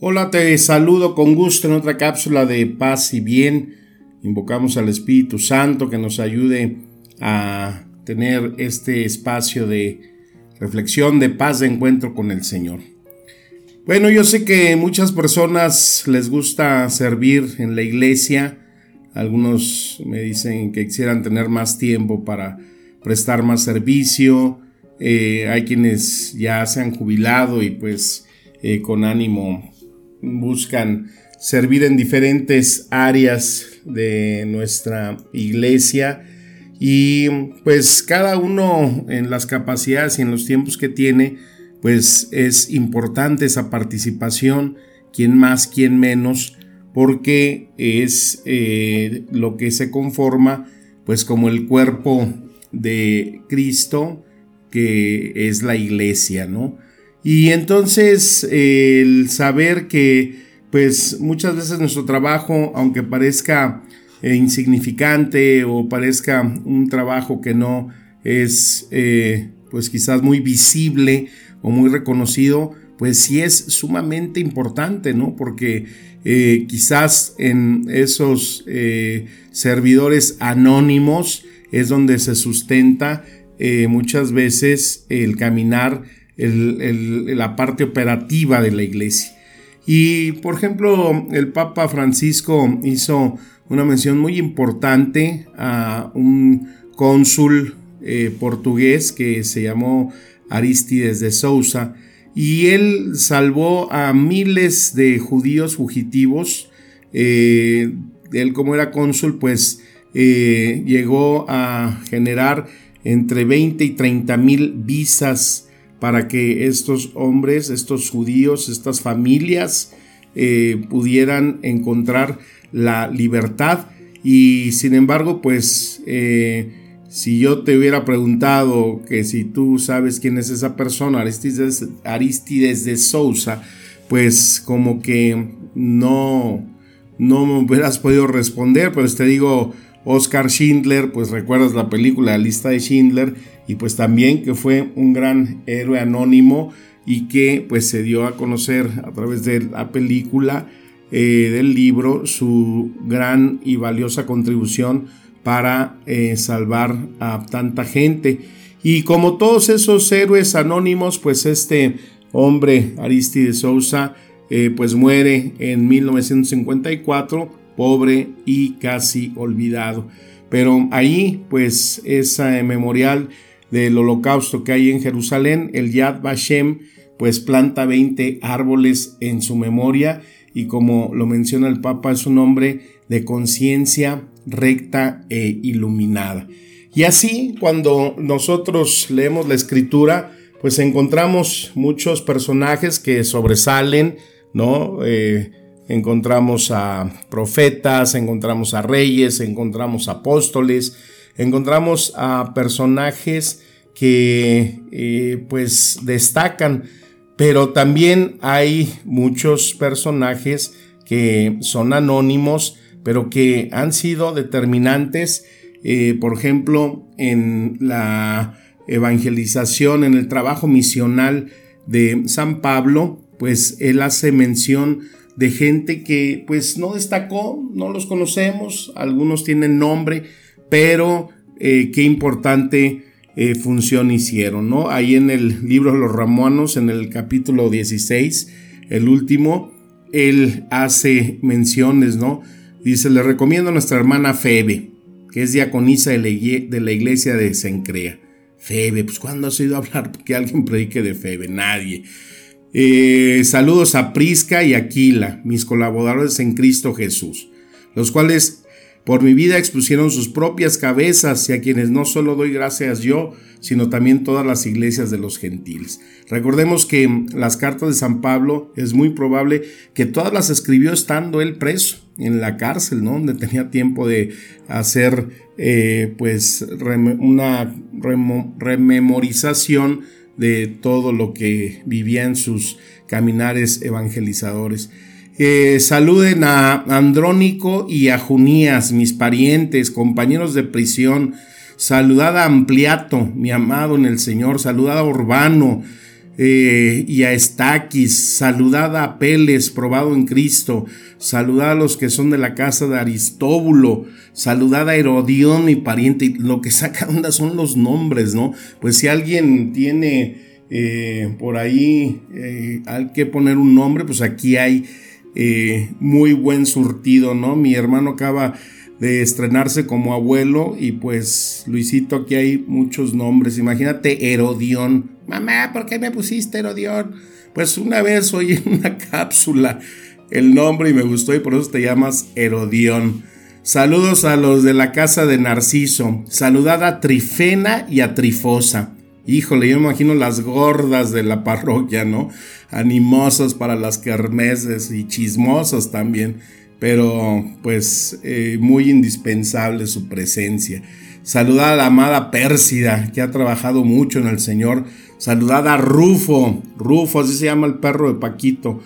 Hola, te saludo con gusto en otra cápsula de paz y bien. Invocamos al Espíritu Santo que nos ayude a tener este espacio de reflexión, de paz, de encuentro con el Señor. Bueno, yo sé que muchas personas les gusta servir en la iglesia. Algunos me dicen que quisieran tener más tiempo para prestar más servicio. Eh, hay quienes ya se han jubilado y pues eh, con ánimo buscan servir en diferentes áreas de nuestra iglesia y pues cada uno en las capacidades y en los tiempos que tiene pues es importante esa participación, quien más, quien menos, porque es eh, lo que se conforma pues como el cuerpo de Cristo que es la iglesia, ¿no? Y entonces el saber que pues muchas veces nuestro trabajo, aunque parezca eh, insignificante o parezca un trabajo que no es eh, pues quizás muy visible o muy reconocido, pues sí es sumamente importante, ¿no? Porque eh, quizás en esos servidores anónimos es donde se sustenta muchas veces el caminar, la parte operativa de la iglesia. Y por ejemplo, el Papa Francisco hizo una mención muy importante a un cónsul eh, portugués que se llamó Aristides de Sousa y él salvó a miles de judíos fugitivos. Eh, él como era cónsul pues eh, llegó a generar entre 20 y 30 mil visas para que estos hombres, estos judíos, estas familias eh, pudieran encontrar la libertad. Y sin embargo, pues eh, si yo te hubiera preguntado que si tú sabes quién es esa persona, Aristides, Aristides de Sousa, pues como que no, no me hubieras podido responder, pues te digo, Oscar Schindler, pues recuerdas la película La lista de Schindler y pues también que fue un gran héroe anónimo y que pues se dio a conocer a través de la película eh, del libro su gran y valiosa contribución para eh, salvar a tanta gente. Y como todos esos héroes anónimos, pues este hombre, Aristides Sousa, eh, pues muere en 1954 pobre y casi olvidado. Pero ahí, pues, ese memorial del holocausto que hay en Jerusalén, el Yad Vashem, pues planta 20 árboles en su memoria y como lo menciona el Papa, es un hombre de conciencia recta e iluminada. Y así, cuando nosotros leemos la escritura, pues encontramos muchos personajes que sobresalen, ¿no? Eh, encontramos a profetas, encontramos a reyes, encontramos apóstoles, encontramos a personajes que eh, pues destacan, pero también hay muchos personajes que son anónimos, pero que han sido determinantes, eh, por ejemplo, en la evangelización, en el trabajo misional de San Pablo, pues él hace mención de gente que pues no destacó, no los conocemos, algunos tienen nombre, pero eh, qué importante eh, función hicieron, ¿no? Ahí en el libro de los Ramonos, en el capítulo 16, el último, él hace menciones, ¿no? Dice, le recomiendo a nuestra hermana Febe, que es diaconisa de la, de la iglesia de Sencrea. Febe, pues ¿cuándo has oído hablar que alguien predique de Febe? Nadie. Eh, saludos a Prisca y Aquila, mis colaboradores en Cristo Jesús, los cuales Por mi vida expusieron sus propias cabezas y a quienes no solo doy gracias yo, sino también todas las iglesias de los gentiles. Recordemos que las cartas de San Pablo es muy probable que todas las escribió estando él preso en la cárcel, ¿no? Donde tenía tiempo de hacer eh, pues una rememorización de todo lo que vivía en sus caminares evangelizadores. Eh, saluden a Andrónico y a Junías, mis parientes, compañeros de prisión. Saludad a Ampliato, mi amado en el Señor. Saludad a Urbano eh, y a Estaquis. Saludad a Peles, probado en Cristo. Saludad a los que son de la casa de Aristóbulo. Saludad a Herodión, mi pariente. Lo que saca onda son los nombres, ¿no? Pues si alguien tiene eh, por ahí, hay que poner un nombre, pues aquí hay eh, muy buen surtido, ¿no? Mi hermano acaba de estrenarse como abuelo y pues Luisito aquí hay muchos nombres. Imagínate Herodión. Mamá, ¿por qué me pusiste Herodión? Pues una vez oí en una cápsula el nombre y me gustó y por eso te llamas Herodión. Saludos a los de la casa de Narciso. Saludad a Trifena y a Trifosa. Híjole, yo me imagino las gordas de la parroquia, ¿no? Animosas para las kermeses y chismosas también, pero pues eh, muy indispensable su presencia. Saludad a la amada Pérsida, que ha trabajado mucho en el Señor. Saludad a Rufo, Rufo, así se llama el perro de Paquito.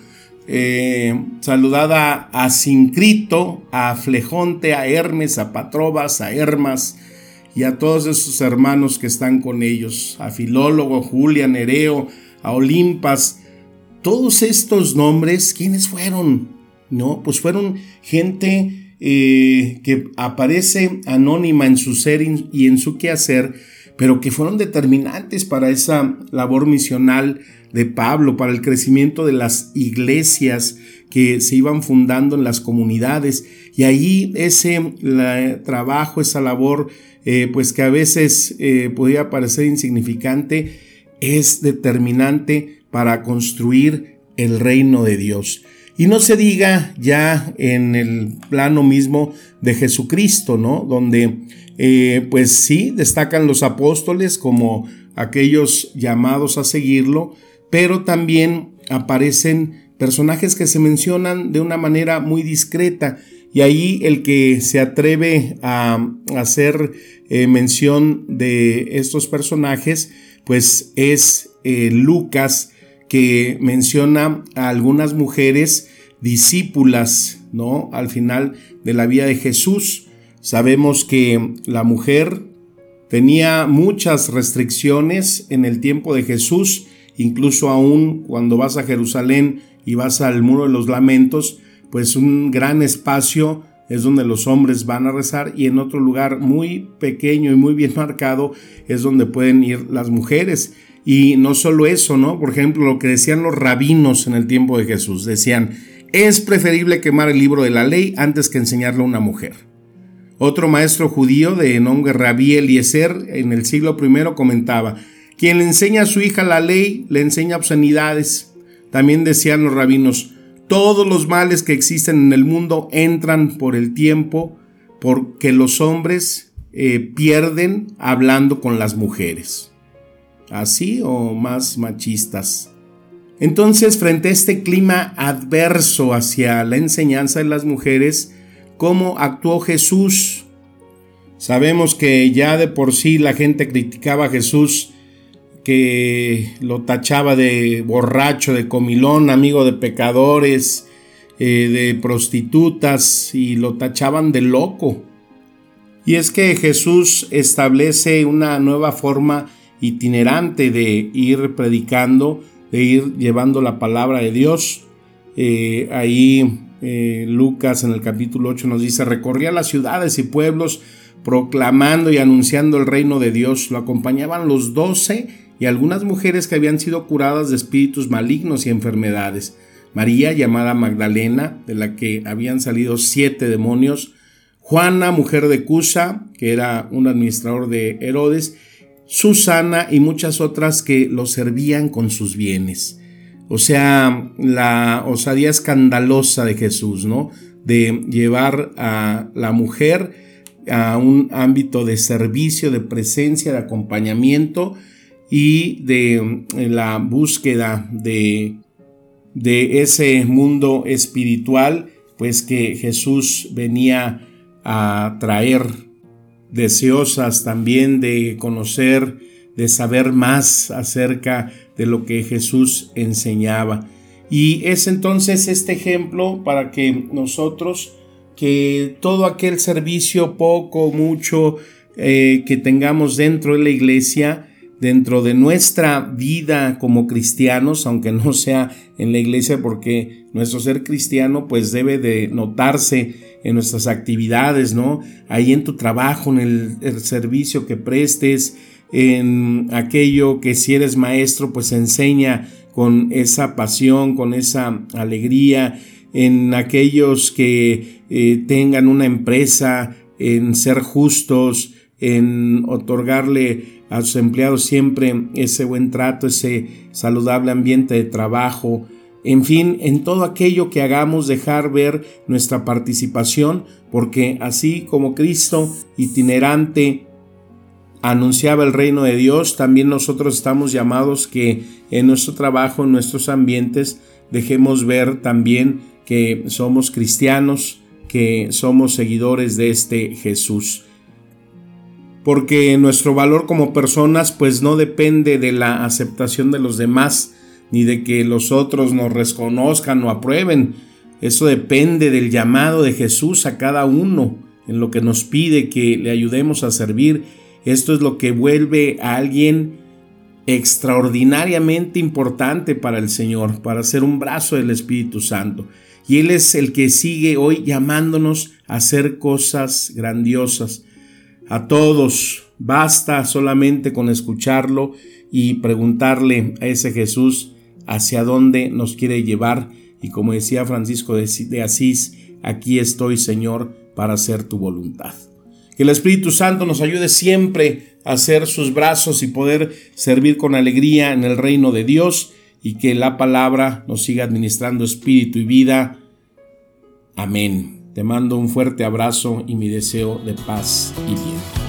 Eh, saludad a, Sincrito, a Flejonte, a Hermes, a Patrobas, a Hermas, y a todos esos hermanos que están con ellos, a Filólogo, Julia, Nereo, a Olimpas, todos estos nombres, ¿quiénes fueron? No, pues fueron gente eh, que aparece anónima en su ser y en su quehacer, pero que fueron determinantes para esa labor misional de Pablo, para el crecimiento de las iglesias que se iban fundando en las comunidades. Y ahí ese trabajo, esa labor eh, pues que a veces eh, podía parecer insignificante, es determinante para construir el reino de Dios. Y no se diga ya en el plano mismo de Jesucristo, ¿no? Donde eh, pues sí destacan los apóstoles como aquellos llamados a seguirlo, pero también aparecen personajes que se mencionan de una manera muy discreta y ahí el que se atreve a hacer eh, mención de estos personajes, pues es eh, Lucas, que menciona a algunas mujeres discípulas, ¿no? Al final de la vida de Jesús. Sabemos que la mujer tenía muchas restricciones en el tiempo de Jesús, incluso aún cuando vas a Jerusalén y vas al muro de los lamentos, pues un gran espacio es donde los hombres van a rezar y en otro lugar muy pequeño y muy bien marcado es donde pueden ir las mujeres. Y no solo eso, ¿no? Por ejemplo, lo que decían los rabinos en el tiempo de Jesús, decían, es preferible quemar el libro de la ley antes que enseñarle a una mujer. Otro maestro judío de nombre Rabí Eliezer en el siglo I comentaba, quien le enseña a su hija la ley le enseña obscenidades. También decían los rabinos, todos los males que existen en el mundo entran por el tiempo porque los hombres eh, pierden hablando con las mujeres. Así o más machistas. Entonces, frente a este clima adverso hacia la enseñanza de las mujeres, ¿cómo actuó Jesús? Sabemos que ya de por sí la gente criticaba a Jesús que lo tachaba de borracho, de comilón, amigo de pecadores, eh, de prostitutas y lo tachaban de loco. Y es que Jesús establece una nueva forma itinerante de ir predicando, de ir llevando la palabra de Dios. Eh, ahí eh, Lucas en el capítulo 8 nos dice, recorría las ciudades y pueblos proclamando y anunciando el reino de Dios. Lo acompañaban los doce y algunas mujeres que habían sido curadas de espíritus malignos y enfermedades. María, llamada Magdalena, de la que habían salido siete demonios, Juana, mujer de Cusa, que era un administrador de Herodes, Susana y muchas otras que lo servían con sus bienes. O sea, la osadía escandalosa de Jesús, ¿no? de llevar a la mujer a un ámbito de servicio, de presencia, de acompañamiento y de la búsqueda de, de ese mundo espiritual, pues que Jesús venía a traer, deseosas también de conocer, de saber más acerca de lo que Jesús enseñaba. Y es entonces este ejemplo para que nosotros que todo aquel servicio, poco, mucho, eh, que tengamos dentro de la iglesia, dentro de nuestra vida como cristianos, aunque no sea en la iglesia, porque nuestro ser cristiano pues debe de notarse en nuestras actividades, ¿no? Ahí en tu trabajo, en el, servicio que prestes, en aquello que si eres maestro pues enseña con esa pasión, con esa alegría, en aquellos que eh, tengan una empresa, en ser justos, en otorgarle a sus empleados siempre ese buen trato, ese saludable ambiente de trabajo, en fin, en todo aquello que hagamos dejar ver nuestra participación, porque así como Cristo itinerante anunciaba el reino de Dios, también nosotros estamos llamados que en nuestro trabajo, en nuestros ambientes, dejemos ver también que somos cristianos, que somos seguidores de este Jesús. Porque nuestro valor como personas pues no depende de la aceptación de los demás, ni de que los otros nos reconozcan o aprueben. Eso depende del llamado de Jesús a cada uno, en lo que nos pide que le ayudemos a servir. Esto es lo que vuelve a alguien extraordinariamente importante para el Señor, para ser un brazo del Espíritu Santo. Y Él es el que sigue hoy llamándonos a hacer cosas grandiosas. A todos, basta solamente con escucharlo y preguntarle a ese Jesús hacia dónde nos quiere llevar. Y como decía Francisco de Asís, aquí estoy Señor para hacer tu voluntad. Que el Espíritu Santo nos ayude siempre a hacer sus brazos y poder servir con alegría en el reino de Dios y que la palabra nos siga administrando espíritu y vida. Amén. Te mando un fuerte abrazo y mi deseo de paz y bien.